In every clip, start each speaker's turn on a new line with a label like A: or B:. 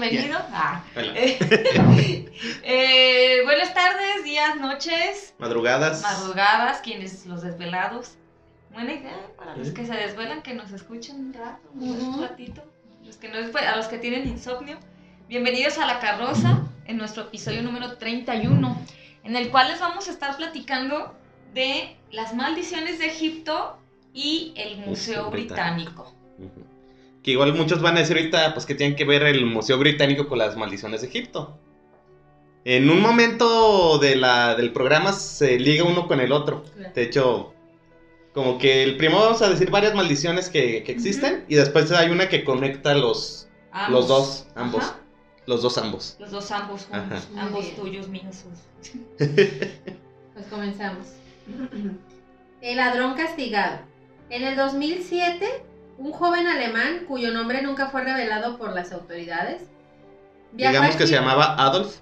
A: Bienvenido. Ah.
B: Hola.
A: Eh, buenas tardes, días, noches,
B: Madrugadas.
A: madrugadas, quienes los desvelados. Buena idea para los que se desvelan, que nos escuchen un rato, un
C: Ujú.
A: ratito. Los que no, desve- a los que tienen insomnio. Bienvenidos a La Carroza, en nuestro episodio número 31, en el cual les vamos a estar platicando de las maldiciones de Egipto y el Museo
B: Museo
A: Británico.
B: Ujú. Que igual muchos van a decir ahorita pues que tienen que ver el Museo Británico con las maldiciones de Egipto. En un momento de la, del programa se liga uno con el otro. De hecho, como que el primero vamos a decir varias maldiciones que, que existen y después hay una que conecta los,
A: Ambos.
B: los dos, ambos.
A: Ajá.
B: Los dos ambos.
A: Los dos ambos ambos
C: bien.
A: tuyos, míos.
C: Pues comenzamos. El ladrón castigado. En el 2007, un joven alemán, cuyo nombre nunca fue revelado por las autoridades, viajó,
B: Digamos
C: a,
B: que se llamaba Adolf.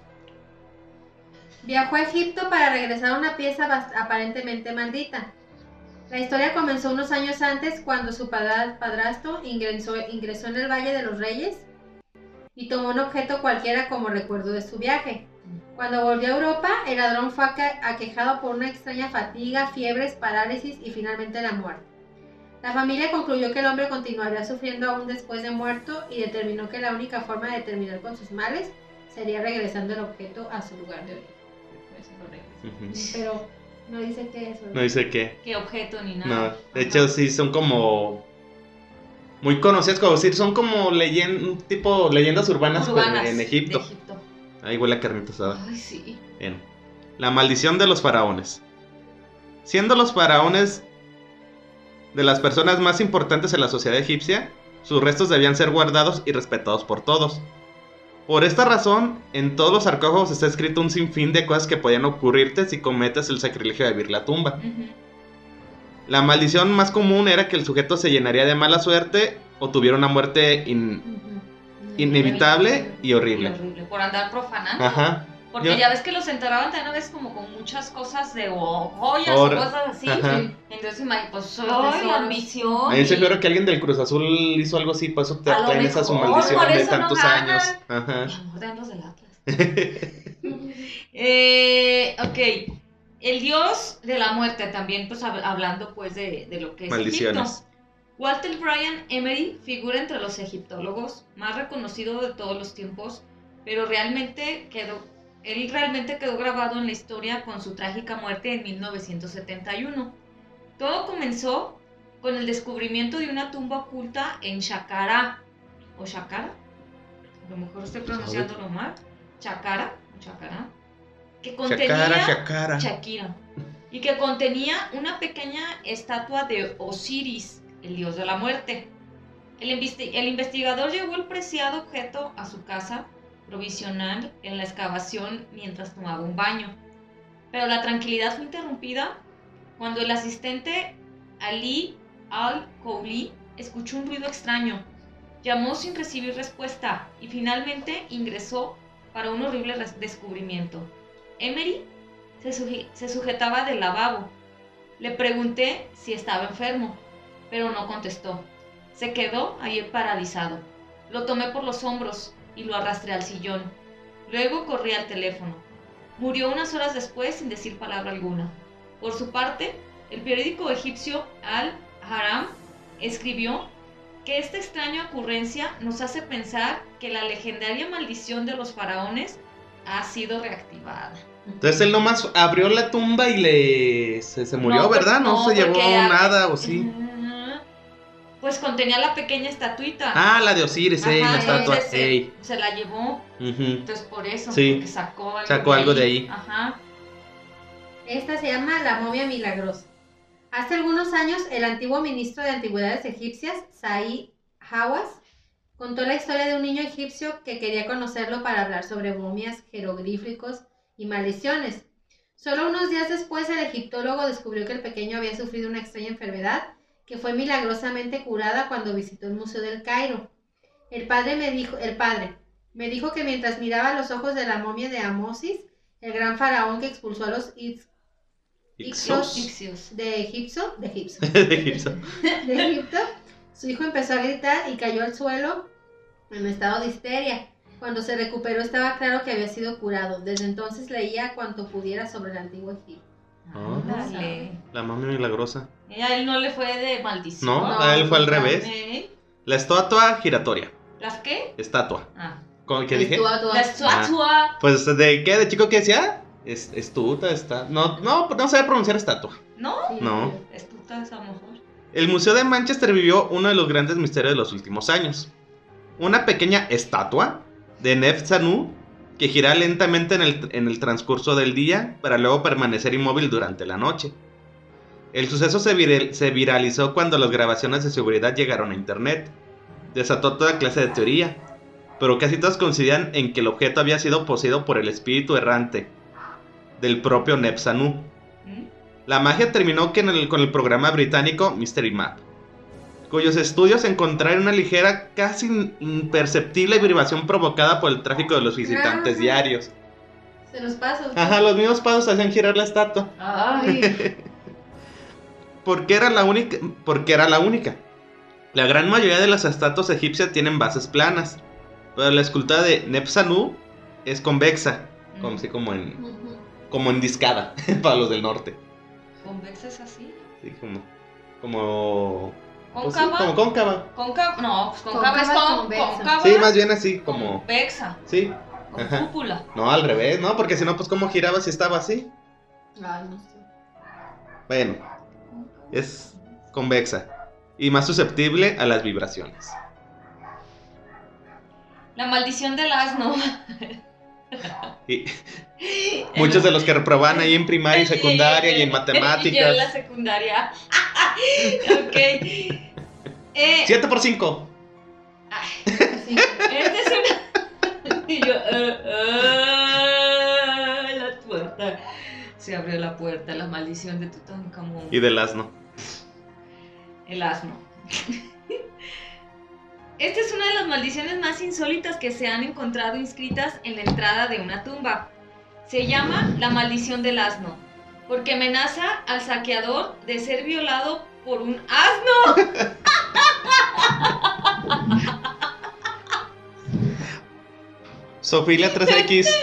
C: viajó a Egipto para regresar a una pieza aparentemente maldita. La historia comenzó unos años antes cuando su padra- padrastro ingresó, ingresó en el Valle de los Reyes y tomó un objeto cualquiera como recuerdo de su viaje. Cuando volvió a Europa, el ladrón fue aque- aquejado por una extraña fatiga, fiebres, parálisis y finalmente la muerte. La familia concluyó que el hombre continuaría sufriendo aún después de muerto y determinó que la única forma de terminar con sus males sería regresando el objeto a su lugar de origen. Pero no dice qué es.
B: No dice qué.
A: ¿Qué objeto ni
B: No,
A: nada?
B: de hecho sí son como muy conocidas, como decir, son como leyen- un tipo leyendas urbanas, pues,
A: Urbanas
B: en Egipto.
A: Egipto.
B: Ahí huele a carnita asada.
A: Ay, sí.
B: Bien. La maldición de los faraones. Siendo los faraones de las personas más importantes en la sociedad egipcia, sus restos debían ser guardados y respetados por todos. Por esta razón, en todos los sarcófagos está escrito un sinfín de cosas que podían ocurrirte si cometes el sacrilegio de abrir la tumba. La maldición más común era que el sujeto se llenaría de mala suerte o tuviera una muerte in- inevitable y horrible.
A: Por andar profanando.
B: Ajá.
A: Porque
B: Yo-
A: ya ves que los enterraban también a veces como con muchas cosas de o- joyas
B: Or-
A: o cosas así.
B: Ajá.
A: Entonces, pues, ay, la ambición.
B: A mí se
A: y-
B: figura que alguien del Cruz Azul hizo algo así, por eso te traen esa su maldición
A: por
B: de
A: no
B: tantos
A: ganan.
B: años. Ajá.
A: Mi amor, los del Atlas. Eh, ok. El dios de la muerte también, pues hab- hablando pues de, de lo que es
B: Maldiciones.
A: Egipto. Walter Bryan Emery figura entre los egiptólogos más reconocido de todos los tiempos, pero realmente quedó, él realmente quedó grabado en la historia con su trágica muerte en 1971. Todo comenzó con el descubrimiento de una tumba oculta en Shakara, o Shakara, a lo mejor estoy pronunciándolo mal, Chakara, Chakara, que contenía
B: Shakara, Shakara.
A: Shakira, y que contenía una pequeña estatua de Osiris, el dios de la muerte. El investigador llevó el preciado objeto a su casa provisional en la excavación mientras tomaba un baño. Pero la tranquilidad fue interrumpida cuando el asistente Ali al-Kouli escuchó un ruido extraño. Llamó sin recibir respuesta y finalmente ingresó para un horrible descubrimiento. Emery se, se sujetaba del lavabo. Le pregunté si estaba enfermo, pero no contestó. Se quedó ahí paralizado. Lo tomé por los hombros y lo arrastré al sillón. Luego corrí al teléfono. Murió unas horas después sin decir palabra alguna. Por su parte, el periódico egipcio Al-Haram escribió que esta extraña ocurrencia nos hace pensar que la legendaria maldición de los faraones ha sido reactivada.
B: Entonces él nomás abrió la tumba y le se, se murió,
A: No, pues,
B: ¿verdad? No,
A: no,
B: se llevó nada o sí.
A: Pues contenía la pequeña estatuita.
B: Ah, la de Osiris, ey, la estatua.
A: se,
B: Ey.
A: se la llevó,
B: Ujú.
A: entonces por eso,
B: Sí.
A: porque sacó algo,
B: Sacó algo de ahí.
A: Ajá.
C: Esta se llama la momia milagrosa. Hace algunos años, el antiguo ministro de Antigüedades egipcias, Said Hawass, contó la historia de un niño egipcio que quería conocerlo para hablar sobre momias, jeroglíficos y maldiciones. Solo unos días después, el egiptólogo descubrió que el pequeño había sufrido una extraña enfermedad que fue milagrosamente curada cuando visitó el Museo del Cairo. El padre me dijo, el padre me dijo que mientras miraba los ojos de la momia de Amosis, el gran faraón que expulsó a los
B: Ixos.
A: Ixios.
C: de Egipto, de Egipto,
B: de Egipto.
C: de Egipto, su hijo empezó a gritar y cayó al suelo en estado de histeria. Cuando se recuperó estaba claro que había sido curado. Desde entonces leía cuanto pudiera sobre el antiguo Egipto.
B: Ah.
A: Ándale.
B: La mami milagrosa.
A: Y a él no le fue de maldición.
B: No,
C: No,
B: a él fue al revés.
A: ¿Eh?
B: La estatua giratoria.
A: ¿Las qué?
B: Estatua.
A: Ah.
B: ¿Cómo- ¿Qué dije?
A: La estatua.
B: Pues, ¿de qué? ¿De chico qué decía? Es, estuta, está. No, no, no sabe pronunciar estatua.
A: ¿No?
C: Sí,
B: No.
A: Estutas a lo mejor.
B: El Museo de Manchester vivió uno de los grandes misterios de los últimos años. Una pequeña estatua de Neftanu que gira lentamente en el, en el transcurso del día para luego permanecer inmóvil durante la noche. El suceso se, viral- se viralizó cuando las grabaciones de seguridad llegaron a internet. Desató toda clase de teoría, pero casi todas coincidían en que el objeto había sido poseído por el espíritu errante del propio Nepsanu.
A: ¿Mm?
B: La magia terminó que en el- con el programa británico Mystery Map, cuyos estudios encontraron una ligera, casi imperceptible vibración provocada por el tráfico de los visitantes diarios.
C: Se los paso.
B: Ajá, los mismos pasos hacían girar la estatua.
A: Ay.
B: Porque era la única. Porque era la única. La gran mayoría de las estatuas egipcias tienen bases planas, pero la escultura de Nepsanu es convexa, como, así como en, como en discada para los del norte.
A: ¿Convexa es así?
B: Sí, como, como, pues sí,
A: ¿Cóncava?
B: como cóncava.
A: Cóncava, no, pues cóncava es con.
B: Sí, más bien así, como.
A: Convexa,
B: Sí.
A: con
B: Ajá.
A: cúpula.
B: No, al revés, ¿no? Porque si no, pues cómo giraba si estaba así.
C: Ay, no sé.
B: Bueno, es convexa y más susceptible a las vibraciones.
A: La maldición del asno.
B: Y muchos de los que reprobaban ahí en primaria y secundaria y en
A: Yo en la
B: matemáticas.
A: secundaria. ok. Eh,
B: 7 por 5.
A: ay,
C: Así.
A: Esta es una. y yo. ah, ah, la puerta. Se abrió la puerta, la maldición de Tutankamón.
B: Y del asno.
A: El asno. Esta es una de las maldiciones más insólitas que se han encontrado inscritas en la entrada de una tumba. Se llama la maldición del asno, porque amenaza al saqueador de ser violado por un asno.
B: Sofilia 3X.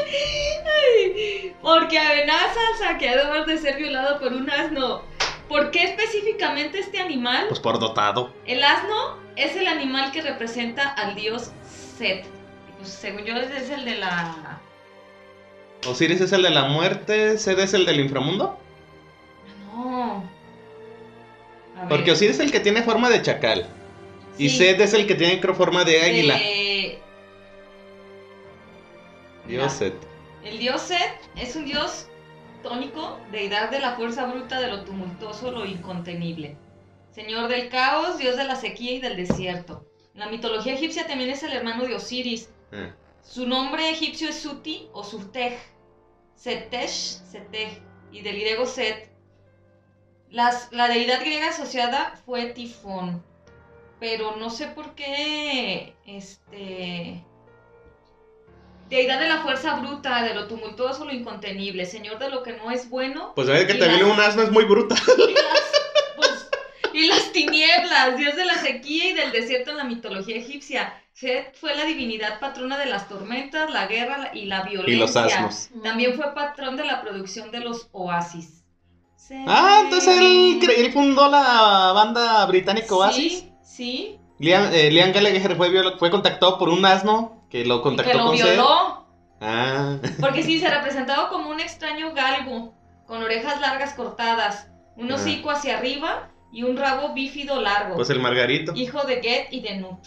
A: Porque amenaza al saqueador de ser violado por un asno. ¿Por qué específicamente este animal?
B: Pues por dotado.
A: El asno es el animal que representa al dios Set. Pues según yo es el de la...
B: Osiris es el de la muerte. Sed es el del inframundo.
A: No. A ver.
B: Porque Osiris es el que tiene forma de chacal. Y Sed es el que tiene forma de águila.
A: de-
B: Dios Set.
A: El dios Set es un dios tónico, deidad de la fuerza bruta, de lo tumultuoso, lo incontenible. Señor del caos, dios de la sequía y del desierto. En la mitología egipcia también es el hermano de Osiris.
B: Ah.
A: Su nombre egipcio es Suti o Surtej. Setesh, Setej. Y del griego Set. Las- la deidad griega asociada fue Tifón. Pero no sé por qué. Este. Deidad de la fuerza bruta, de lo tumultuoso, lo incontenible. Señor de lo que no es bueno.
B: Pues ve que
A: Y
B: también
A: las-
B: un asno es muy bruta.
A: Y las, pues, y las tinieblas, dios de la sequía y del desierto en la mitología egipcia. Set fue la divinidad patrona de las tormentas, la guerra y la violencia.
B: Y los asnos.
A: También fue patrón de la producción de los oasis.
B: Ah, entonces él, fundó la banda británica Oasis.
A: Sí, sí.
B: Liam, eh, Liam Gallagher fue, viola- fue contactado por un asno que lo contactó
A: que lo
B: con
A: violó.
B: Ah,
A: Porque sí, se representaba como un extraño galgo, con orejas largas cortadas, un
B: Ah.
A: hocico hacia arriba y un rabo bífido largo.
B: pues el Margarito.
A: Hijo de Get y de Nut.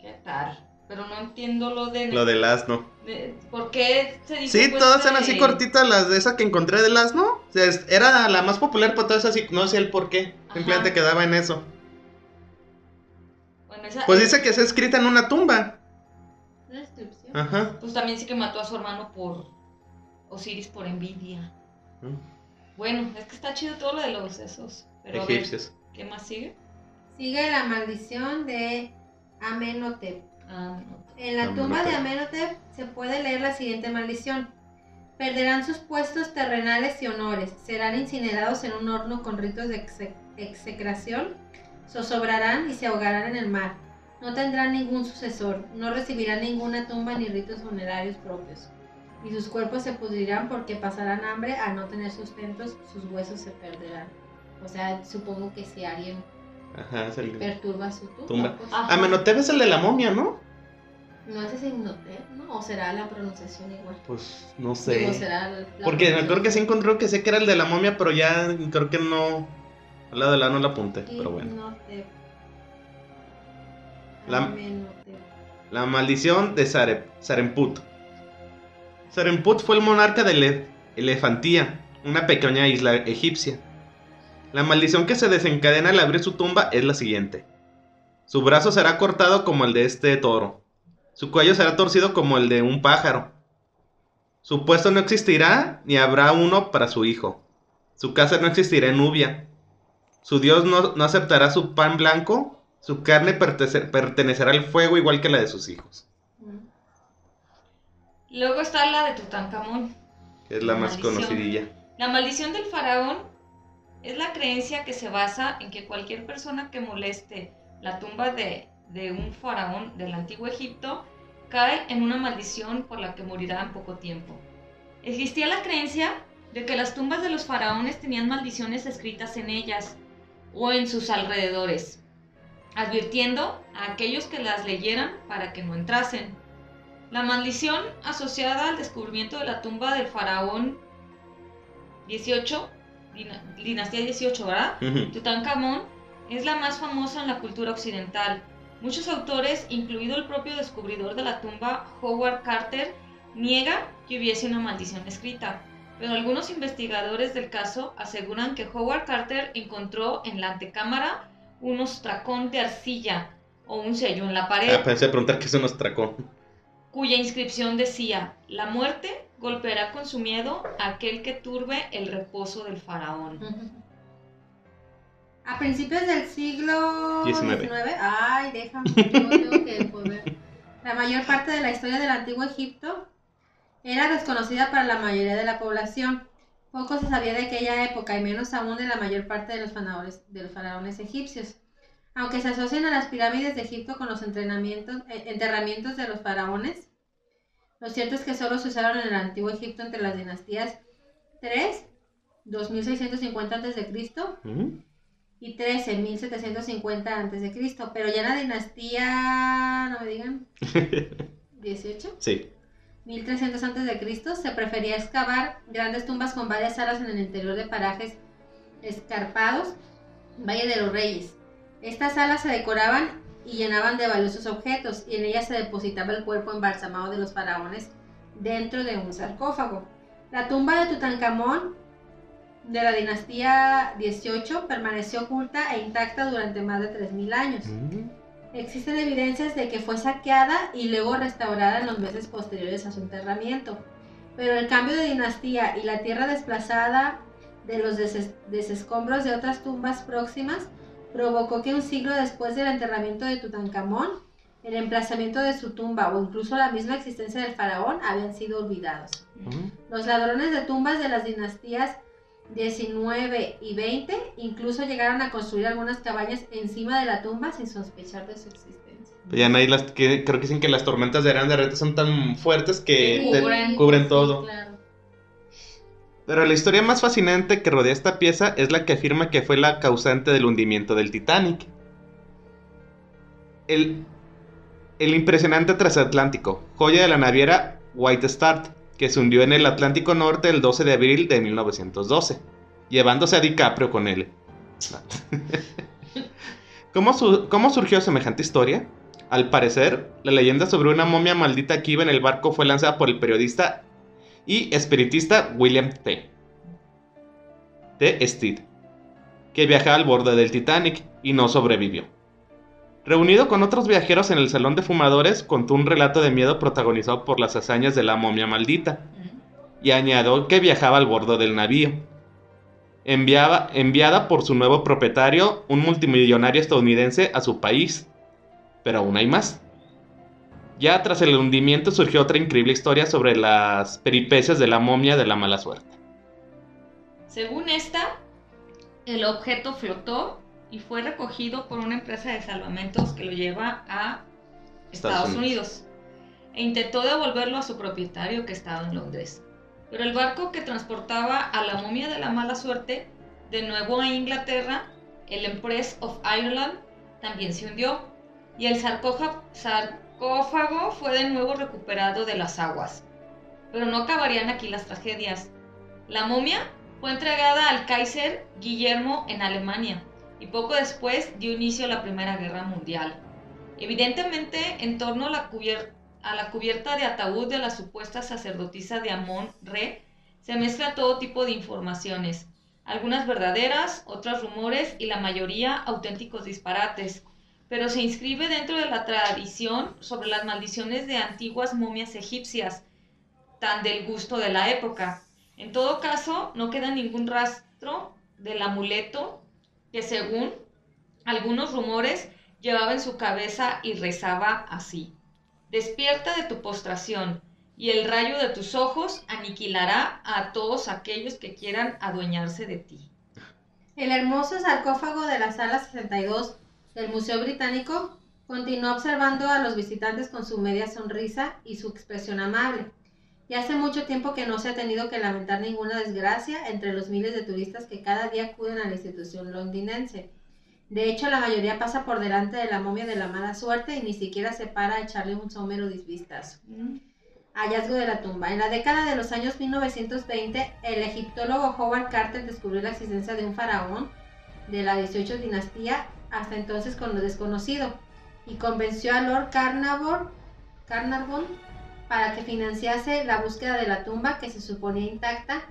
A: ¿Qué tal? Pero no entiendo lo de...
B: Lo del asno.
A: de- ¿Por qué se dice
B: Sí,
A: pues,
B: todas
A: de-
B: eran así cortitas las de esa que encontré del asno. O sea, era la más popular, pero todas así, no sé el por qué. Simplemente quedaba en eso.
A: Bueno, esa-
B: Pues dice que está escrita en una tumba. Ajá.
A: Pues también sí que mató a su hermano por... Osiris por envidia.
B: Mm.
A: Bueno, es que está chido todo lo de los esos. Pero ver,
B: Egipcios.
A: ¿qué más sigue?
C: Sigue la maldición de Amenhotep.
A: Ah.
C: En la tumba de Amenhotep se puede leer la siguiente maldición. Perderán sus puestos terrenales y honores, serán incinerados en un horno con ritos de exe- execración, zozobrarán y se ahogarán en el mar. No tendrán ningún sucesor, no recibirán ninguna tumba ni ritos funerarios propios. Y sus cuerpos se pudrirán porque pasarán hambre al no tener sustentos, sus huesos se perderán. O sea, supongo que si alguien
B: Ajá, es el...
C: perturba su tumba,
B: Tumba.
C: pues,
A: Ajá.
B: Amenhotep es el de la momia, ¿no?
C: no es ese Imhotep, ¿no? O será la pronunciación igual.
B: Pues no
C: Digo,
B: sé.
C: será la
B: Porque me acuerdo que sí encontró que sé que era el de la momia, pero ya creo que no. Al lado de la no la apunté, pero bueno.
C: Imhotep.
B: La- maldición de Sarep- Saremput. Saremput fue el monarca de Ele- Elefantía, una pequeña isla egipcia. La maldición que se desencadena al abrir su tumba es la siguiente. Su brazo será cortado como el de este toro. Su cuello será torcido como el de un pájaro. Su puesto no existirá, ni habrá uno para su hijo. Su casa no existirá en Nubia. Su Dios no, no aceptará su pan blanco. Su carne pertenecerá al fuego igual que la de sus hijos.
C: Mm.
A: Luego está la de Tutankamón.
B: Que es la más
A: Maldición.
B: conocidilla.
A: La maldición del faraón es la creencia que se basa en que cualquier persona que moleste la tumba de, de un faraón del antiguo Egipto cae en una maldición por la que morirá en poco tiempo. Existía la creencia de que las tumbas de los faraones tenían maldiciones escritas en ellas o en sus alrededores, advirtiendo a aquellos que las leyeran para que no entrasen. La maldición asociada al descubrimiento de la tumba del faraón 18, dina- dinastía 18, ¿verdad?
B: Ujú.
A: Tutankamón es la más famosa en la cultura occidental. Muchos autores, incluido el propio descubridor de la tumba, Howard Carter, niega que hubiese una maldición escrita. Pero algunos investigadores del caso aseguran que Howard Carter encontró en la antecámara un ostracón de arcilla o un sello en la pared
B: Ah, pensé preguntar qué es un ostracón.
A: cuya inscripción decía, la muerte golpeará con su miedo a aquel que turbe el reposo del faraón.
C: A principios del siglo
B: Diecinueve.
C: XIX, ay, déjame, yo tengo que poder. La mayor parte de la historia del antiguo Egipto era desconocida para la mayoría de la población. Poco se sabía de aquella época y menos aún de la mayor parte de los faraones, de los faraones egipcios. Aunque se asocian a las pirámides de Egipto con los entrenamientos, eh, enterramientos de los faraones, lo cierto es que solo se usaron en el antiguo Egipto entre las dinastías 3, 2650 a.C. Y 13, 1750 a.C., pero ya en la dinastía, no me digan, 18,
B: Sí.
C: 1300 a.C., se prefería excavar grandes tumbas con varias salas en el interior de parajes escarpados, Valle de los Reyes. Estas salas se decoraban y llenaban de valiosos objetos, y en ellas se depositaba el cuerpo embalsamado de los faraones dentro de un sarcófago. La tumba de Tutankamón de la dinastía 18 permaneció oculta e intacta durante más de 3.000 años. Existen evidencias de que fue saqueada y luego restaurada en los meses posteriores a su enterramiento. Pero el cambio de dinastía y la tierra desplazada de los deses- desescombros de otras tumbas próximas provocó que un siglo después del enterramiento de Tutankamón, el emplazamiento de su tumba o incluso la misma existencia del faraón habían sido olvidados. Los ladrones de tumbas de las dinastías 19 y 20 incluso llegaron a construir algunas cabañas encima de la tumba sin sospechar de su existencia.
B: Pues ya no hay las que creo que dicen que las tormentas de arena de reta son tan fuertes que te-
A: Cubren.
B: cubren
C: Sí,
B: todo.
C: claro.
B: Pero la historia más fascinante que rodea esta pieza es la que afirma que fue la causante del hundimiento del Titanic. El, el impresionante transatlántico, joya de la naviera White Star, que se hundió en el Atlántico Norte el 12 de abril de 1912, llevándose a DiCaprio con él. ¿Cómo, ¿Cómo surgió semejante historia? Al parecer, la leyenda sobre una momia maldita que iba en el barco fue lanzada por el periodista y espiritista William T. T. Steed, que viajaba al borde del Titanic y no sobrevivió. Reunido con otros viajeros en el salón de fumadores, contó un relato de miedo protagonizado por las hazañas de la momia maldita y añadió que viajaba al bordo del navío. Enviada por su nuevo propietario, un multimillonario estadounidense, a su país. Pero aún hay más. Ya tras el hundimiento surgió otra increíble historia sobre las peripecias de la momia de la mala suerte.
A: Según esta, el objeto flotó y fue recogido por una empresa de salvamentos que lo lleva a
B: Estados
A: Estados,
B: Unidos.
A: Unidos. e intentó devolverlo a su propietario que estaba en Londres. Pero el barco que transportaba a la momia de la mala suerte de nuevo a Inglaterra, el Empress of Ireland, también se hundió y el sarcófago fue de nuevo recuperado de las aguas. Pero no acabarían aquí las tragedias. La momia fue entregada al Kaiser Guillermo en Alemania y poco después dio inicio la Primera Guerra Mundial. Evidentemente, en torno a la, a la cubierta de ataúd de la supuesta sacerdotisa de Amón Re, se mezcla todo tipo de informaciones, algunas verdaderas, otras rumores y la mayoría auténticos disparates, pero se inscribe dentro de la tradición sobre las maldiciones de antiguas momias egipcias, tan del gusto de la época. En todo caso, no queda ningún rastro del amuleto que según algunos rumores llevaba en su cabeza y rezaba así. Despierta de tu postración, y el rayo de tus ojos aniquilará a todos aquellos que quieran adueñarse de ti.
C: El hermoso sarcófago de la sala 62 del Museo Británico continuó observando a los visitantes con su media sonrisa y su expresión amable. Y hace mucho tiempo que no se ha tenido que lamentar ninguna desgracia entre los miles de turistas que cada día acuden a la institución londinense. De hecho, la mayoría pasa por delante de la momia de la mala suerte y ni siquiera se para a echarle un somero disvistazo. Hallazgo de la tumba. En la década de los años 1920, el egiptólogo Howard Carter descubrió la existencia de un faraón de la 18 dinastía, hasta entonces con lo desconocido, y convenció a Lord Carnarvon, Carnarvon para que financiase la búsqueda de la tumba que se suponía intacta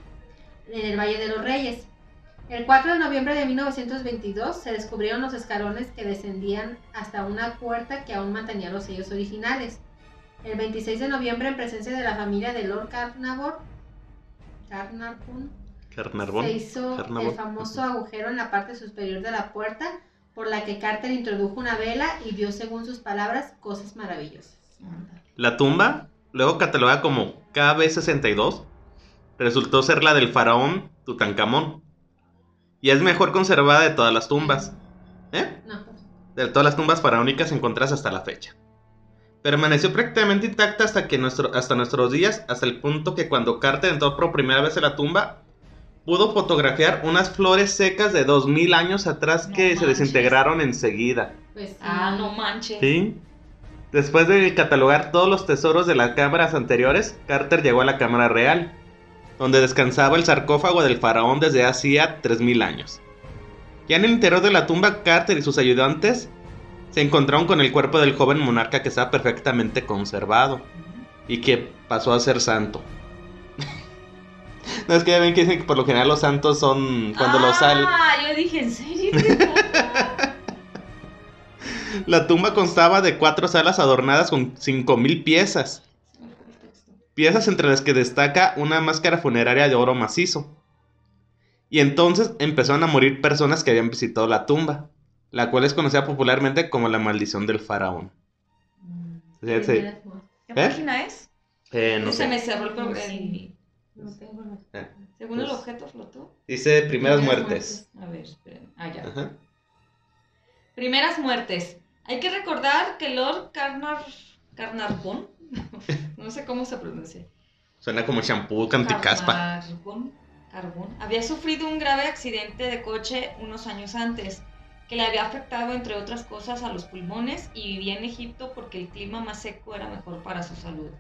C: en el Valle de los Reyes. El 4 de noviembre de 1922 se descubrieron los escalones que descendían hasta una puerta que aún mantenía los sellos originales. El 26 de noviembre, en presencia de la familia de Lord Carnarvon, Carnarvon
B: Carnarvon.
C: se hizo
B: Carnarvon.
C: el famoso agujero en la parte superior de la puerta por la que Carter introdujo una vela y vio, según sus palabras, cosas maravillosas.
B: La tumba, luego catalogada como KB62, resultó ser la del faraón Tutankamón. Y es mejor conservada de todas las tumbas. ¿Eh?
C: No,
B: De todas las tumbas faraónicas encontradas hasta la fecha. Permaneció prácticamente intacta hasta, que nuestro, hasta nuestros días, hasta el punto que cuando Carter entró por primera vez en la tumba, pudo fotografiar unas flores secas de 2000 años atrás
A: No
B: que se desintegraron enseguida.
C: pues.
A: Ah, no manches.
B: ¿Sí? Después de catalogar todos los tesoros de las cámaras anteriores, Carter llegó a la cámara real, donde descansaba el sarcófago del faraón desde hacía 3000 años. Ya en el interior de la tumba, Carter y sus ayudantes se encontraron con el cuerpo del joven monarca que estaba perfectamente conservado y que pasó a ser santo. no es que ya ven que dicen que por lo general los santos son cuando los sal.
A: Ah, yo dije, ¿en serio?
B: La tumba constaba de cuatro salas adornadas con 5000 piezas. Piezas entre las que destaca una máscara funeraria de oro macizo. Y entonces empezaron a morir personas que habían visitado la tumba, la cual es conocida popularmente como la maldición del faraón. Sí, sí.
C: Muertes.
A: ¿Qué
B: ¿Eh?
A: página es?
B: Eh, no
A: se me cerró el
C: No. No tengo la-
B: Eh,
A: Según el
B: Pues-
A: objeto flotó.
B: Dice primeras
C: Primeras
B: muertes.
A: A ver, esperen. Ah, ya.
B: Ajá.
A: Primeras muertes. Hay que recordar que Lord Carnar... Carnarvon, no sé cómo se pronuncia.
B: Suena como shampoo canticaspa.
A: Carnarvon, Carbón, había sufrido un grave accidente de coche unos años antes, que le había afectado, entre otras cosas, a los pulmones y vivía en Egipto porque el clima más seco era mejor para su salud.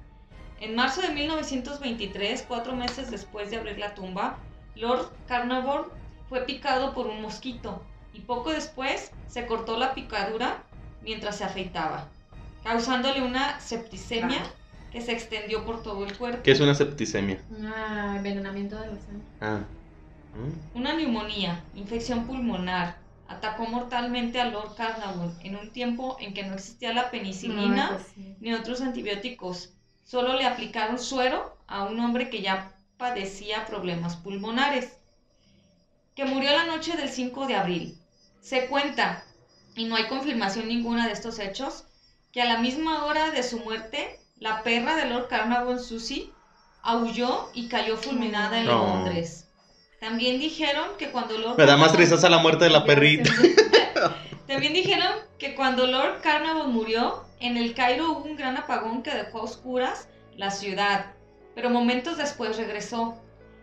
A: En marzo de 1923, cuatro meses después de abrir la tumba, Lord Carnarvon fue picado por un mosquito y poco después se cortó la picadura mientras se afeitaba, causándole una septicemia que se extendió por todo el cuerpo.
B: ¿Qué es una septicemia?
C: Ah, envenenamiento de la sangre.
B: Ah. Mm.
A: Una neumonía, infección pulmonar, atacó mortalmente a Lord Carnarvon en un tiempo en que no existía la penicilina
C: pues sí.
A: ni otros antibióticos. Solo le aplicaron suero a un hombre que ya padecía problemas pulmonares, que murió la noche del 5 de abril. Se cuenta, y no hay confirmación ninguna de estos hechos, que a la misma hora de su muerte, la perra de Lord Carnarvon, Susie, aulló y cayó fulminada en
B: No.
A: Londres. También dijeron que cuando Lord
B: Me da más
A: Carnarvon-
B: risas a la muerte de la perrita.
A: También dijeron que cuando Lord Carnarvon murió, en el Cairo hubo un gran apagón que dejó a oscuras la ciudad, pero momentos después regresó.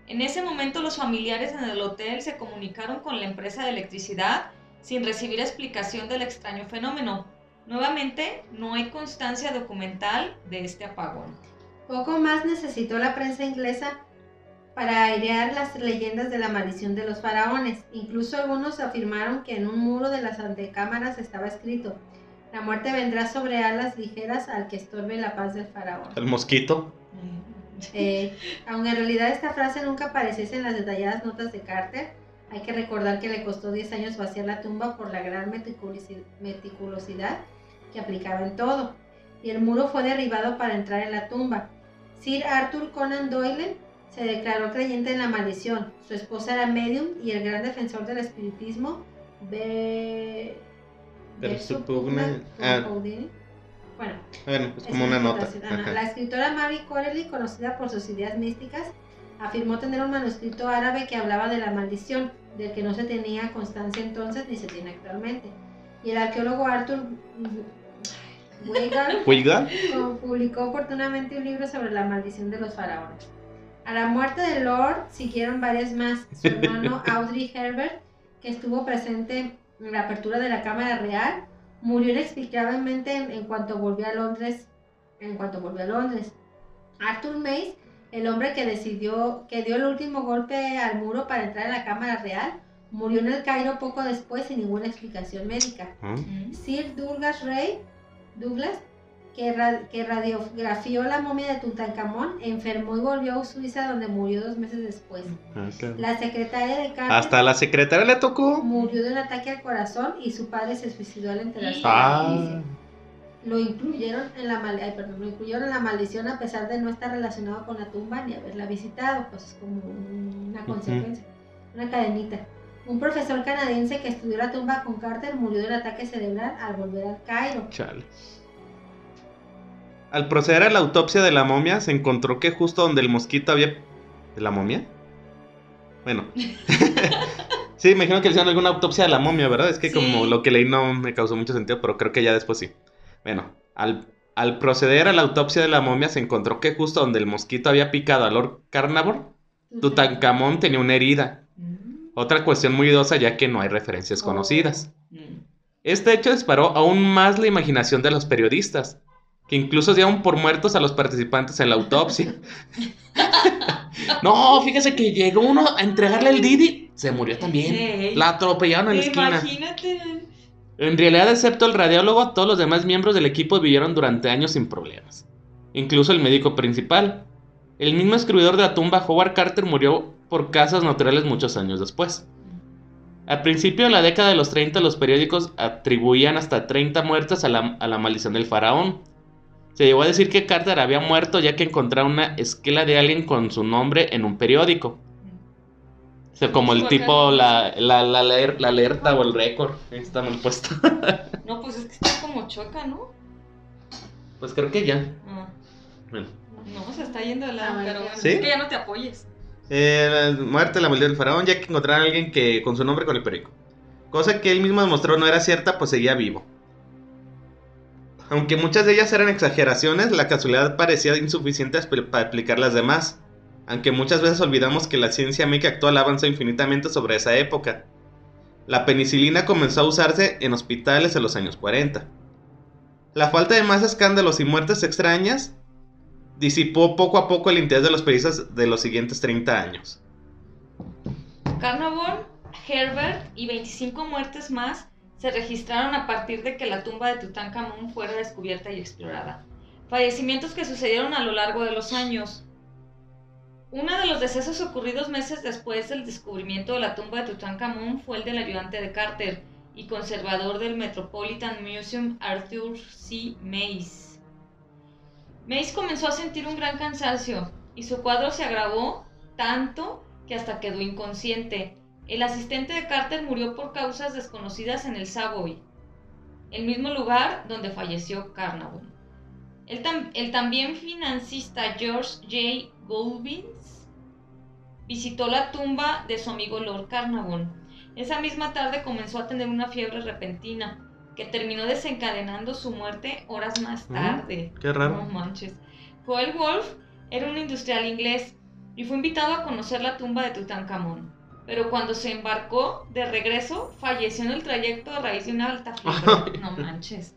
A: En ese momento los familiares en el hotel se comunicaron con la empresa de electricidad sin recibir explicación del extraño fenómeno. Nuevamente, no hay constancia documental de este apagón.
C: Poco más necesitó la prensa inglesa para airear las leyendas de la maldición de los faraones. Incluso algunos afirmaron que en un muro de las antecámaras estaba escrito, la muerte vendrá sobre alas ligeras al que estorbe la paz del faraón.
B: El mosquito.
C: Eh, aunque en realidad esta frase nunca apareciese en las detalladas notas de Carter, hay que recordar que le costó 10 años vaciar la tumba por la gran meticulosidad que aplicaba en todo, y el muro fue derribado para entrar en la tumba. Sir Arthur Conan Doyle se declaró creyente en la maldición. Su esposa era medium y el gran defensor del espiritismo, Be...
B: Persupugna. Ah.
C: Bueno,
B: bueno, es como una nota.
C: La escritora Mary Corelli, conocida por sus ideas místicas, afirmó tener un manuscrito árabe que hablaba de la maldición, del que no se tenía constancia entonces ni se tiene actualmente. Y el arqueólogo Arthur Weigal publicó oportunamente un libro sobre la maldición de los faraones. A la muerte de Lord siguieron varias más. Su hermano Audrey Herbert, que estuvo presente en la apertura de la Cámara Real, murió inexplicablemente en, cuanto volvió a Londres. En cuanto volvió a Londres. Arthur Mace, el hombre que decidió, que dio el último golpe al muro para entrar en la Cámara Real, murió en el Cairo poco después sin ninguna explicación médica. Ah. Sir Douglas Ray, Douglas, que, radiografió la momia de Tutankamón, enfermó y volvió a Suiza donde murió dos meses después. Ah, la secretaria de Carter
B: Hasta la secretaria le tocó.
C: Murió de un ataque al corazón y su padre se suicidó al enterarse ah. Lo incluyeron, en la lo incluyeron en la maldición a pesar de no estar relacionado con la tumba ni haberla visitado, pues es como una consecuencia, una cadenita. Un profesor canadiense que estudió la tumba con Carter murió de un ataque cerebral al volver al Cairo.
B: Chale. Al proceder a la autopsia de la momia, se encontró que justo donde el mosquito había. ¿De la momia? Bueno. sí, me imagino que le hicieron alguna autopsia de la momia, ¿verdad? Es que como lo que leí no me causó mucho sentido, pero creo que ya después sí. Bueno, al, al proceder a la autopsia de la momia, se encontró que justo donde el mosquito había picado a Lord Carnarvon, Tutankamón tenía una herida. Mm. Otra cuestión muy idosa ya que no hay referencias oh. conocidas. Mm. Este hecho disparó aún más la imaginación de los periodistas que incluso dieron por muertos a los participantes en la autopsia. no, fíjese que llegó uno a entregarle el Didi, se murió también. La atropellaron en la esquina. Imagínate. En realidad, excepto el radiólogo, todos los demás miembros del equipo vivieron durante años sin problemas. Incluso el médico principal. El mismo escribidor de la tumba, Howard Carter, murió por causas naturales muchos años después. Al principio de la década de los 30, los periódicos atribuían hasta 30 muertes a la, a la maldición del faraón, se llegó a decir que Carter había muerto ya que encontraron una esquela de alguien con su nombre en un periódico. O sea, como el tipo, la, la, la, la, alerta o el récord. Está mal puesto.
A: no, pues es que está como choca, ¿no?
B: Pues creo que ya.
A: Ah. Bueno. No, se está yendo de lado, ah, pero bueno, es que ya no te apoyes.
B: Eh, la muerte la maldición del faraón, ya que encontraron a alguien que con su nombre con el periódico. Cosa que él mismo demostró no era cierta, pues seguía vivo. Aunque muchas de ellas eran exageraciones, la casualidad parecía insuficiente para explicar las demás, aunque muchas veces olvidamos que la ciencia médica actual avanzó infinitamente sobre esa época. La penicilina comenzó a usarse en hospitales en los años 40. La falta de más escándalos y muertes extrañas disipó poco a poco el interés de los periodistas de los siguientes 30 años.
A: Carnarvon, Herbert y 25 muertes más se registraron a partir de que la tumba de Tutankamón fuera descubierta y explorada. Fallecimientos que sucedieron a lo largo de los años. Uno de los decesos ocurridos meses después del descubrimiento de la tumba de Tutankamón fue el del ayudante de Carter y conservador del Metropolitan Museum Arthur C. Mace. Mace comenzó a sentir un gran cansancio y su cuadro se agravó tanto que hasta quedó inconsciente, el asistente de Carter murió por causas desconocidas en el Savoy, el mismo lugar donde falleció Carnarvon. El, también financista George J. Goldbins visitó la tumba de su amigo Lord Carnarvon Esa misma tarde comenzó a tener una fiebre repentina que terminó desencadenando su muerte horas más
B: Mm,
A: tarde.
B: Qué raro.
A: No manches. Joel Wolf era un industrial inglés y fue invitado a conocer la tumba de Tutankamón. Pero cuando se embarcó de regreso, falleció en el trayecto a raíz de una alta fiebre. No manches.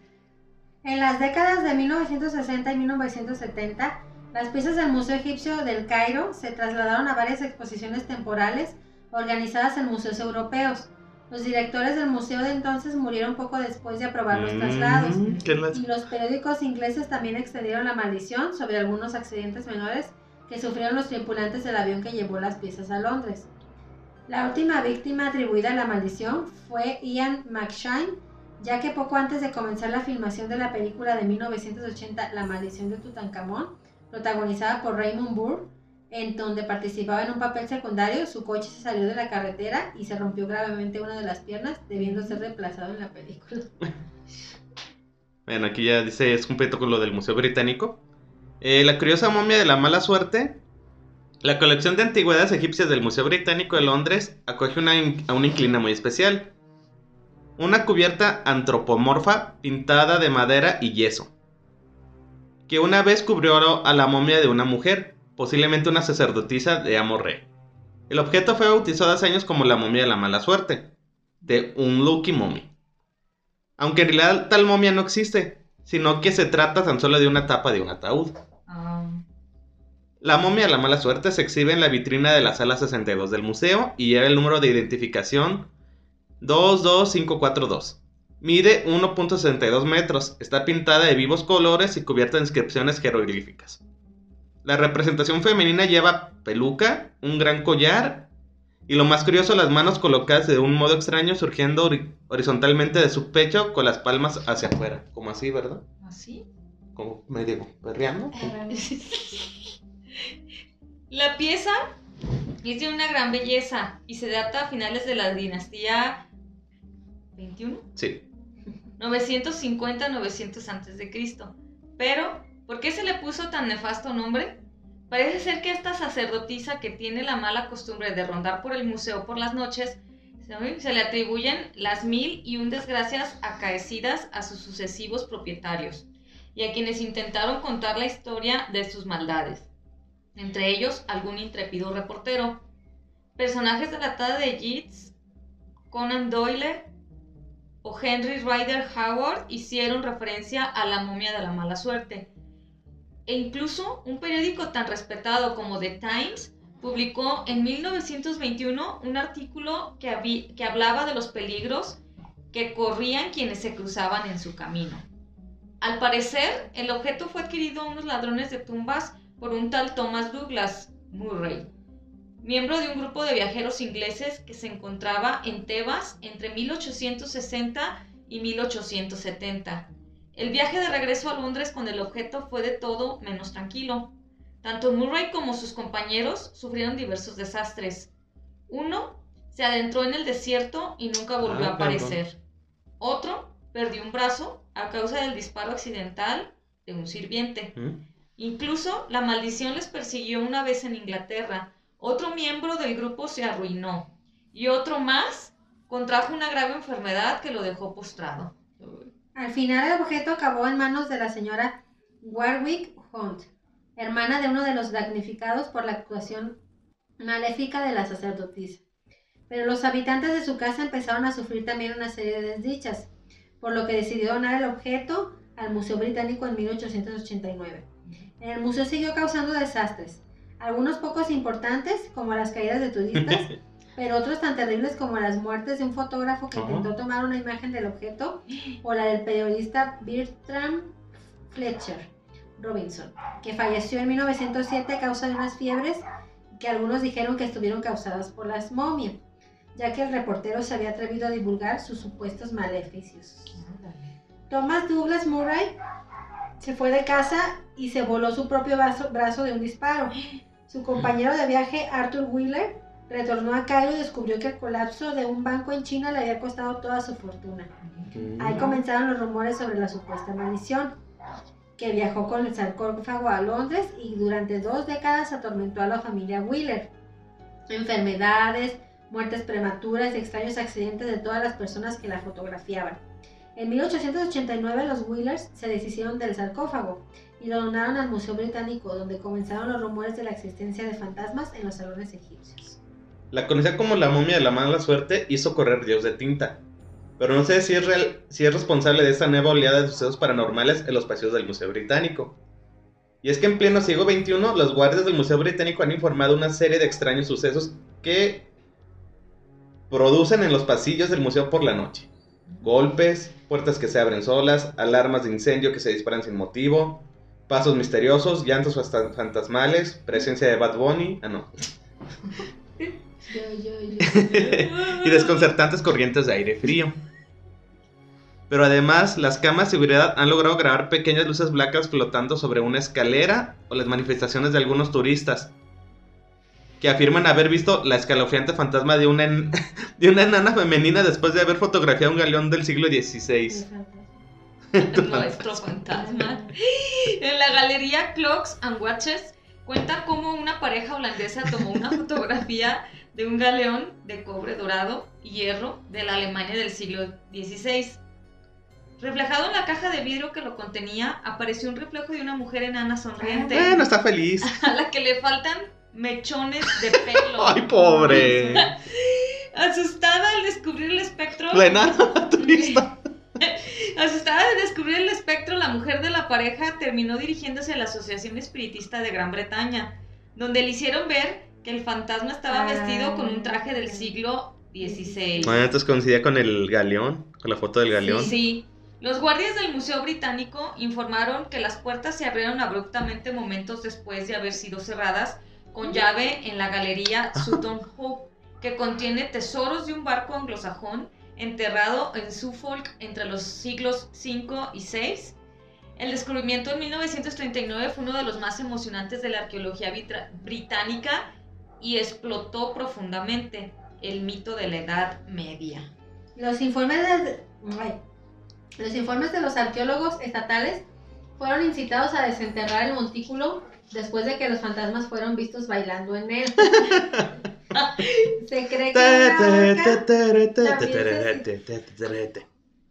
C: En las décadas de 1960 y 1970, las piezas del Museo Egipcio del Cairo se trasladaron a varias exposiciones temporales organizadas en museos europeos. Los directores del museo de entonces murieron poco después de aprobar los traslados.
B: Mm, la-
C: Y los periódicos ingleses también extendieron la maldición sobre algunos accidentes menores que sufrieron los tripulantes del avión que llevó las piezas a Londres. La última víctima atribuida a la maldición fue Ian McShane, ya que poco antes de comenzar la filmación de la película de 1980 La maldición de Tutankamón, protagonizada por Raymond Burr, en donde participaba en un papel secundario, su coche se salió de la carretera y se rompió gravemente una de las piernas, debiendo ser reemplazado en la película.
B: Bueno, aquí ya dice, es completo con lo del Museo Británico. Eh, la curiosa momia de la mala suerte. La colección de antigüedades egipcias del Museo Británico de Londres acoge una a una inclina muy especial. Una cubierta antropomorfa pintada de madera y yeso. Que una vez cubrió a la momia de una mujer, posiblemente una sacerdotisa de Amorre. El objeto fue bautizado hace años como la momia de la mala suerte, de un Lucky Mommy. Aunque en realidad tal momia no existe, sino que se trata tan solo de una tapa de un ataúd.
A: Ah,
B: La momia de la mala suerte se exhibe en la vitrina de la sala 62 del museo y lleva el número de identificación 22542. Mide 1.62 metros, está pintada de vivos colores y cubierta de inscripciones jeroglíficas. La representación femenina lleva peluca, un gran collar y lo más curioso, las manos colocadas de un modo extraño surgiendo hori- horizontalmente de su pecho con las palmas hacia afuera, como así, ¿verdad?
A: ¿Así?
B: Como medio perreando.
A: La pieza es de una gran belleza y se data a finales de la dinastía 21,
B: Sí.
A: 950-900 antes de Cristo. Pero, ¿por qué se le puso tan nefasto nombre? Parece ser que esta sacerdotisa que tiene la mala costumbre de rondar por el museo por las noches, se le atribuyen las mil y un desgracias acaecidas a sus sucesivos propietarios y a quienes intentaron contar la historia de sus maldades entre ellos algún intrépido reportero. Personajes de la de Yeats, Conan Doyle o Henry Ryder Howard hicieron referencia a la momia de la mala suerte. E incluso un periódico tan respetado como The Times publicó en 1921 un artículo que, que hablaba de los peligros que corrían quienes se cruzaban en su camino. Al parecer, el objeto fue adquirido a unos ladrones de tumbas por un tal Thomas Douglas Murray, miembro de un grupo de viajeros ingleses que se encontraba en Tebas entre 1860 y 1870. El viaje de regreso a Londres con el objeto fue de todo menos tranquilo. Tanto Murray como sus compañeros sufrieron diversos desastres. Uno se adentró en el desierto y nunca volvió
B: Ah,
A: a aparecer. Otro perdió un brazo a causa del disparo accidental de un sirviente.
B: ¿Mm?
A: Incluso la maldición les persiguió una vez en Inglaterra. Otro miembro del grupo se arruinó y otro más contrajo una grave enfermedad que lo dejó postrado.
C: Al final el objeto acabó en manos de la señora Warwick Hunt, hermana de uno de los damnificados por la actuación maléfica de la sacerdotisa. Pero los habitantes de su casa empezaron a sufrir también una serie de desdichas, por lo que decidió donar el objeto al Museo Británico en 1889. En el museo siguió causando desastres, algunos pocos importantes, como las caídas de turistas, pero otros tan terribles como las muertes de un fotógrafo que intentó tomar una imagen del objeto o la del periodista Bertram Fletcher Robinson, que falleció en 1907 a causa de unas fiebres que algunos dijeron que estuvieron causadas por las momias, ya que el reportero se había atrevido a divulgar sus supuestos maleficios. Thomas Douglas Murray se fue de casa y se voló su propio brazo, brazo de un disparo. Su compañero de viaje, Arthur Wheeler, retornó a Cairo y descubrió que el colapso de un banco en China le había costado toda su fortuna. Ahí comenzaron los rumores sobre la supuesta maldición, que viajó con el sarcófago a Londres y durante dos décadas atormentó a la familia Wheeler. Enfermedades, muertes prematuras y extraños accidentes de todas las personas que la fotografiaban. En 1889 los Wheelers se deshicieron del sarcófago y lo donaron al Museo Británico, donde comenzaron los rumores de la existencia de fantasmas en los salones egipcios.
B: La conocida como la momia de la mala suerte hizo correr dios de tinta. Pero no sé si es, real- si es responsable de esta nueva oleada de sucesos paranormales en los pasillos del Museo Británico. Y es que en pleno siglo XXI, los guardias del Museo Británico han informado una serie de extraños sucesos que producen en los pasillos del museo por la noche. Golpes, puertas que se abren solas, alarmas de incendio que se disparan sin motivo, pasos misteriosos, llantos fantasmales, presencia de Bad Bunny, ah no,
C: Yo, yo, yo.
B: y desconcertantes corrientes de aire frío. Pero además, las cámaras de seguridad han logrado grabar pequeñas luces blancas flotando sobre una escalera o las manifestaciones de algunos turistas que afirman haber visto la escalofriante fantasma de una, en- de una enana femenina después de haber fotografiado un galeón del siglo XVI.
A: Nuestro fantasma. En la galería Clocks and Watches cuenta cómo una pareja holandesa tomó una fotografía de un galeón de cobre dorado y hierro de la Alemania del siglo XVI. Reflejado en la caja de vidrio que lo contenía, apareció un reflejo de una mujer enana sonriente
B: Bueno, está feliz.
A: a la que le faltan mechones de pelo.
B: Ay, pobre.
A: Asustada al descubrir el espectro.
B: La enana turista.
A: Asustada de descubrir el espectro, la mujer de la pareja terminó dirigiéndose a la Asociación Espiritista de Gran Bretaña, donde le hicieron ver que el fantasma estaba
C: Ah.
A: vestido con un traje del siglo XVI.
B: Bueno, entonces coincidía con el galeón, con la foto del galeón.
A: Sí. Los guardias del Museo Británico informaron que las puertas se abrieron abruptamente momentos después de haber sido cerradas con llave en la galería Sutton Hope, que contiene tesoros de un barco anglosajón enterrado en Suffolk entre los siglos V y VI. El descubrimiento en 1939 fue uno de los más emocionantes de la arqueología británica y explotó profundamente el mito de la Edad Media.
C: Los informes de, ay. los informes de los arqueólogos estatales fueron incitados a desenterrar el montículo después de que los fantasmas fueron vistos bailando en él. Se cree que una horca,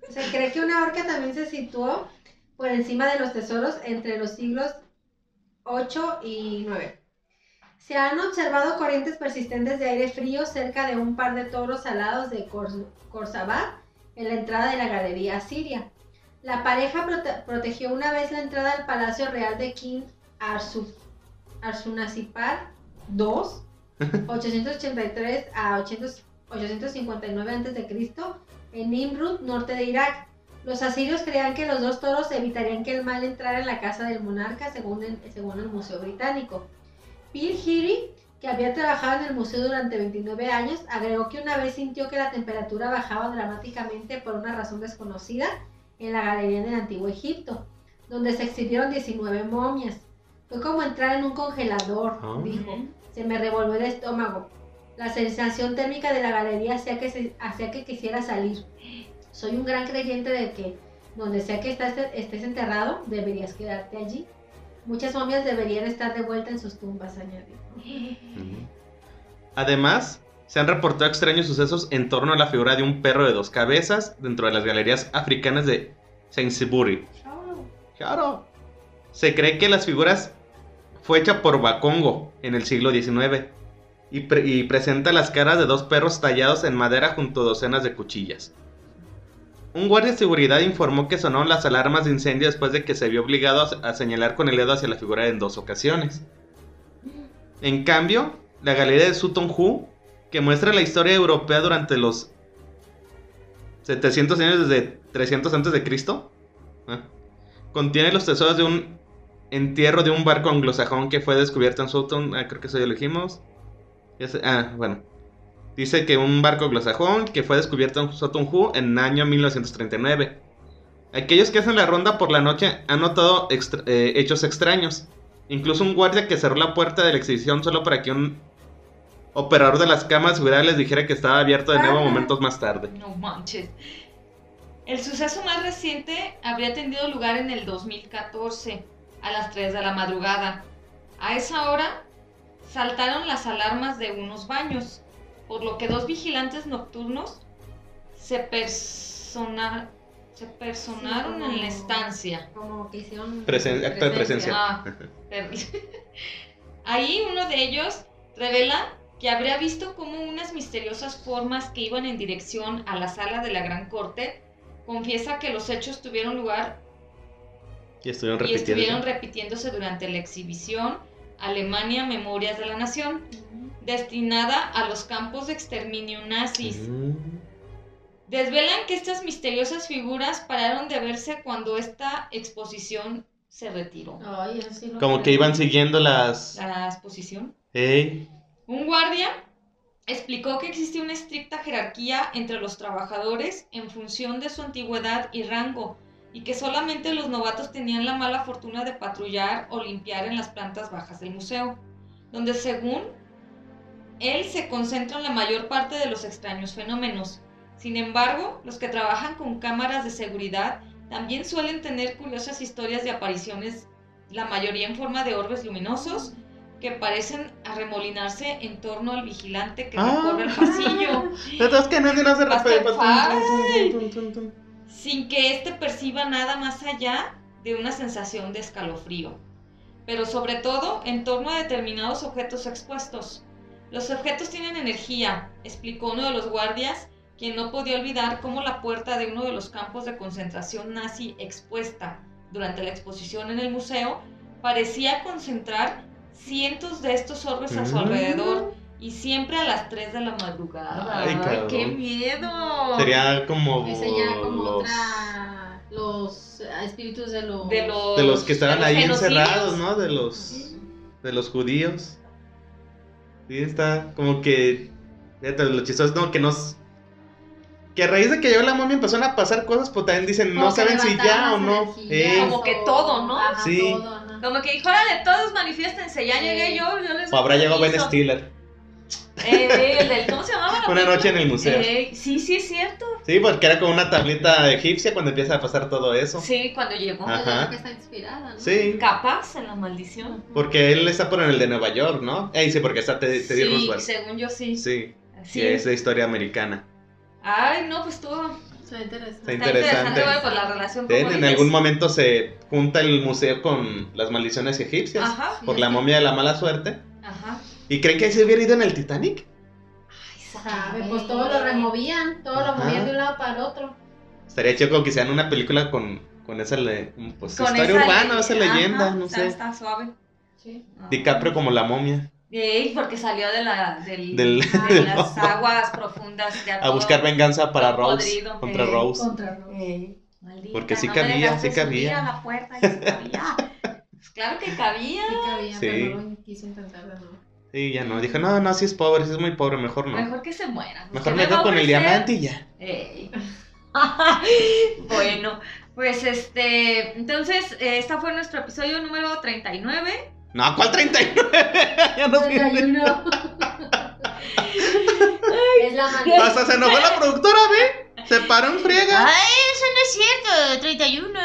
C: se cree que una horca también se situó por encima de los tesoros entre los siglos 8 y 9. Se han observado corrientes persistentes de aire frío cerca de un par de toros alados de Cor- Khorsabad en la entrada de la galería asiria. La pareja prote- protegió una vez la entrada al Palacio Real de King Arsu- Arsunasipar II, 883 a 800 859 a.C., en Nimrud, norte de Irak. Los asirios creían que los dos toros evitarían que el mal entrara en la casa del monarca, según el, según el Museo Británico. Bill Heary, que había trabajado en el museo durante 29 años, agregó que una vez sintió que la temperatura bajaba dramáticamente por una razón desconocida en la galería del Antiguo Egipto, donde se exhibieron 19 momias. Fue como entrar en un congelador,
B: Ah.
C: dijo. Se me revolvió el estómago. La sensación térmica de la galería hacía que, se- hacía que quisiera salir. Soy un gran creyente de que donde sea que estás- estés enterrado, deberías quedarte allí. Muchas momias deberían estar de vuelta en sus tumbas, añadió.
B: Además, se han reportado extraños sucesos en torno a la figura de un perro de dos cabezas dentro de las galerías africanas de Sainsbury. Claro. Se cree que las figuras fue hecha por Bakongo en el siglo XIX y, pre- y presenta las caras de dos perros tallados en madera junto a docenas de cuchillas. Un guardia de seguridad informó que sonaron las alarmas de incendio después de que se vio obligado a, señalar con el dedo hacia la figura en dos ocasiones. En cambio, la galería de Sutton Hoo, que muestra la historia europea durante los 700 años desde 300 antes de Cristo, ah, contiene los tesoros de un entierro de un barco anglosajón que fue descubierto en Sutton, ah, creo que eso ya lo dijimos. Sé- ah, bueno. Dice que un barco anglosajón que fue descubierto en Sutton Hoo en el año 1939. Aquellos que hacen la ronda por la noche han notado extra- eh, hechos extraños. Incluso un guardia que cerró la puerta de la exhibición solo para que un operador de las de seguridad les dijera que estaba abierto de nuevo
C: Ajá.
B: momentos más tarde.
A: No manches. El suceso más reciente habría tenido lugar en el 2014, a las 3 de la madrugada. A esa hora saltaron las alarmas de unos baños. por lo que dos vigilantes nocturnos se, persona- se personaron
C: Sí,
A: en la estancia.
C: Como que hicieron.
B: Presen- acto de presencia.
A: Ah, Ahí uno de ellos revela que habría visto como unas misteriosas formas que iban en dirección a la sala de la Gran Corte. Confiesa que los hechos tuvieron lugar
B: Y estuvieron
A: y
B: repitiendo.
A: estuvieron repitiéndose durante la exhibición Alemania Memorias de la Nación, destinada a los campos de exterminio nazis.
B: Mm.
A: Desvelan que estas misteriosas figuras pararon de verse cuando esta exposición se retiró.
C: Ay, eso sí lo
B: Como que iban siguiendo las.
A: La exposición. Un guardia explicó que existía una estricta jerarquía entre los trabajadores en función de su antigüedad y rango, y que solamente los novatos tenían la mala fortuna de patrullar o limpiar en las plantas bajas del museo, donde según él se concentran la mayor parte de los extraños fenómenos. Sin embargo, los que trabajan con cámaras de seguridad también suelen tener curiosas historias de apariciones, la mayoría en forma de orbes luminosos, que parecen arremolinarse en torno al vigilante que
B: Ah.
A: recorre el pasillo,
B: Entonces que nadie no.
A: Sin que éste perciba nada más allá de una sensación de escalofrío. Pero sobre todo en torno a determinados objetos expuestos. Los objetos tienen energía, explicó uno de los guardias, quien no podía olvidar cómo la puerta de uno de los campos de concentración nazi expuesta durante la exposición en el museo parecía concentrar cientos de estos orbes a su
B: Mm.
A: alrededor y siempre a las 3 de la madrugada.
B: Ay, cabrón.
A: qué miedo!
B: Sería como.
C: Ya como
B: los,
C: otra. Los eh, espíritus de los.
A: de los,
B: de los que estaban
A: los
B: ahí
A: genocidios.
B: encerrados, ¿no? De los. De los judíos. Sí, está como que. Fíjate, lo chistoso, ¿no? Que nos. Que a raíz de que llegó la momia empezaron a pasar cosas, pues también dicen,
C: Como
B: no saben si ya o no. Eh,
A: Como que todo, ¿no?
C: Ajá,
B: Sí.
C: todo, ajá.
A: Como que dijo, órale, todos manifiéstense, ya
C: Sí.
A: llegué yo, yo les
B: o habrá llegado Ben. Stiller.
A: Eh, el del, ¿cómo se llamaba? la
B: Una noche en el museo.
A: Eh, sí, sí, es cierto.
B: Sí, porque era como una tablita egipcia cuando empieza a pasar todo eso.
A: Sí, cuando llegó.
C: Yo creo
B: Ajá.
C: que está inspirada, ¿no?
B: Sí.
A: Capaz en la maldición.
B: Porque él está por el de Nueva York, ¿no? Eh, sí, porque está Teddy,
A: sí,
B: Roosevelt.
A: según yo sí.
B: Sí,
A: Sí.
B: que es de historia americana.
A: Ay, no, pues todo.
C: Está interesante.
B: Está
A: Está interesante,
B: interesante.
A: bueno, pues la relación
B: en algún momento se junta el museo con las maldiciones egipcias.
A: Ajá,
B: Por la momia de la mala suerte. ¿Y creen que ahí se hubiera ido en el Titanic?
A: Ay,
C: Sabe, pues todo lo removían, todo lo
B: Ajá.
C: movían de un lado para el otro.
B: Estaría chido como que hicieran una película con, con esa le- pues,
A: Con
B: historia
A: esa
B: urbana,
A: le-
B: esa leyenda,
A: ajá,
B: no
A: está-
B: sé.
A: Está suave.
C: Sí.
A: Ah.
B: DiCaprio como la momia.
A: Ey, porque salió de, la, del,
B: Del-
A: de
B: del
A: las aguas profundas.
B: A buscar venganza para Rose.
A: podrido.
B: Contra
A: Eh,
B: Rose.
C: Contra Rose.
A: Ey, maldita,
B: Porque sí
A: no
B: cabía, sí cabía.
A: a la puerta y sí cabía. Pues claro que cabía.
C: Sí cabía,
B: Sí.
C: pero no quiso intentar
B: Sí, ya no. Dijo, no, no, si es pobre, si es muy pobre, mejor no.
A: Mejor que se muera.
B: Mejor
A: ¿qué
B: me quedo con el diamante y ya.
A: Ey. bueno, pues este, entonces, este fue nuestro episodio número 39.
B: No, ¿cuál 39? ya no sé.
C: 31. es la manera.
B: Hasta se enojó la productora, ¿ve? Se paró en friega.
A: ¡Ay, eso no es cierto! 31.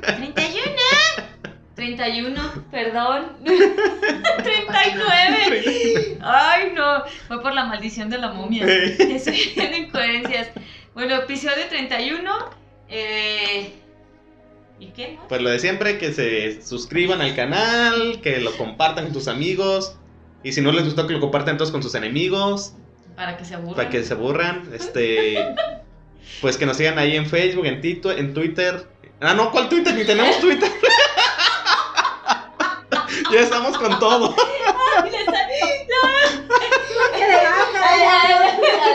A: 31. 31, perdón. 39. Ay, no. Fue por la maldición de la momia. Estoy viendo incoherencias. Bueno, episodio 31. Eh, ¿Y qué?
B: Pues lo de siempre, que se suscriban al canal, que lo compartan con tus amigos. Y si no les gustó, que lo compartan todos con sus enemigos,
A: Para que se aburran.
B: para que se aburran. Este, pues que nos sigan ahí en Facebook, en, Tito, en Twitter. Ah, no, ¿cuál Twitter? Ni tenemos Twitter. Ya estamos con todo.
A: Ay, le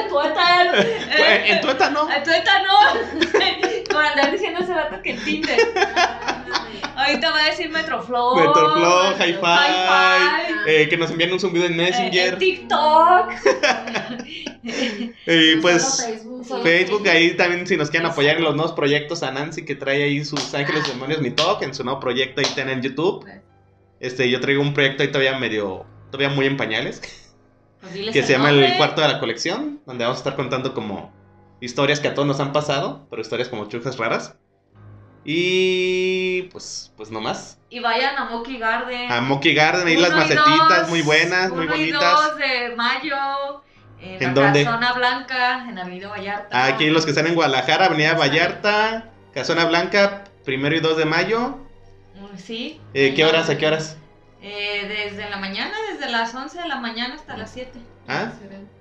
A: Twitter.
B: En, en Twitter no.
A: Al Twitter no. Por andar diciendo hace rato que en Tinder. Ahorita va a decir Metroflow.
B: Metroflow, Hi-Fi. Eh, que nos envíen un zumbido en
A: Eh,
B: Messenger.
A: en TikTok.
B: Y pues
C: Facebook.
B: Ahí también si nos quieren apoyar en los nuevos proyectos a Nancy que trae ahí sus Ángeles y Demonios Mi Talk en su nuevo proyecto ahí está en YouTube. Este, yo traigo un proyecto ahí todavía medio, todavía muy en pañales,
A: Pues
B: que se llama
A: nombre.
B: El Cuarto de la Colección, donde vamos a estar contando como historias que a todos nos han pasado, pero historias como chujas raras. Y pues, pues no más.
A: Y vayan a Moki Garden.
B: A Monkey Garden, ahí las macetitas
A: dos,
B: muy buenas, muy
A: uno y
B: bonitas.
A: dos de mayo. En,
B: ¿En
A: la? Casona Blanca, en Avenida Vallarta.
B: Aquí los que están en Guadalajara, Avenida Vallarta, Casona Blanca, primero y 2 de mayo.
A: Sí.
B: Eh, ¿Qué horas? ¿A qué horas?
A: Eh, desde la mañana, desde las 11 de la mañana hasta las 7.
B: ¿Ah?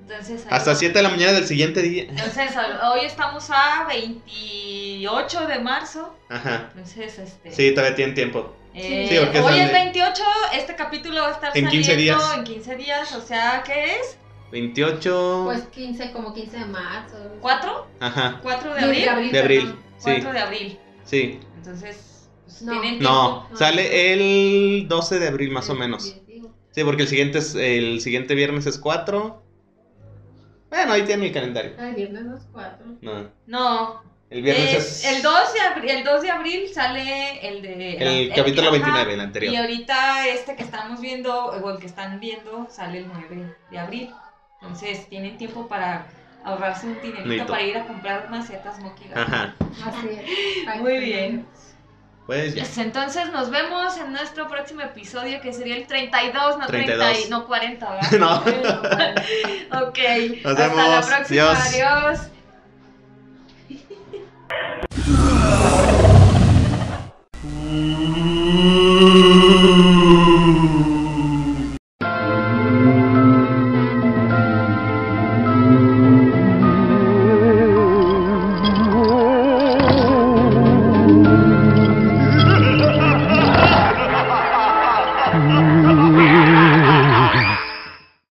A: Entonces, ahí
B: Hasta
A: vamos.
B: 7 de la mañana del siguiente día.
A: Entonces, hoy estamos a 28 de marzo.
B: Ajá.
A: Entonces, este.
B: Sí, todavía tienen tiempo.
A: eh,
B: Sí, porque
A: hoy
B: sale-
A: es 28, este capítulo va a estar
B: En 15
A: saliendo
B: días.
A: en 15 días, o sea, ¿qué es?
B: 28.
C: Pues 15, como 15 de marzo.
A: ¿4?
B: Ajá.
A: ¿4 de
C: De
A: abril?
C: abril.
B: De abril.
C: perdón.
B: Sí,
A: 4 de abril.
B: sí.
A: Entonces,
C: No.
A: tienen
B: No, sale el 12 de abril más o menos. Sí, porque el siguiente es el siguiente viernes es 4. Bueno, ahí tiene el calendario.
C: Ay, viernes los 4.
B: No,
A: No,
B: el viernes
A: es-
B: es,
A: el, 2 de abril, el 2 de abril sale el de...
B: el capítulo
A: ajá,
B: 29, el
A: Y
B: anterior.
A: ahorita este que estamos viendo, o el que están viendo, sale el 9 de abril. Entonces tienen tiempo para ahorrarse un dinerito para ir a comprar macetas Garden.
B: Ajá.
C: Así es.
A: Muy bien.
B: Pues ya.
A: Pues entonces nos vemos en nuestro próximo episodio que sería el 32, no 30,
B: 32.
A: y- no 40, ¿verdad?
B: No.
A: ok.
B: Nos
A: Hasta la
B: vemos.
A: próxima.
B: Adiós.
A: Adiós.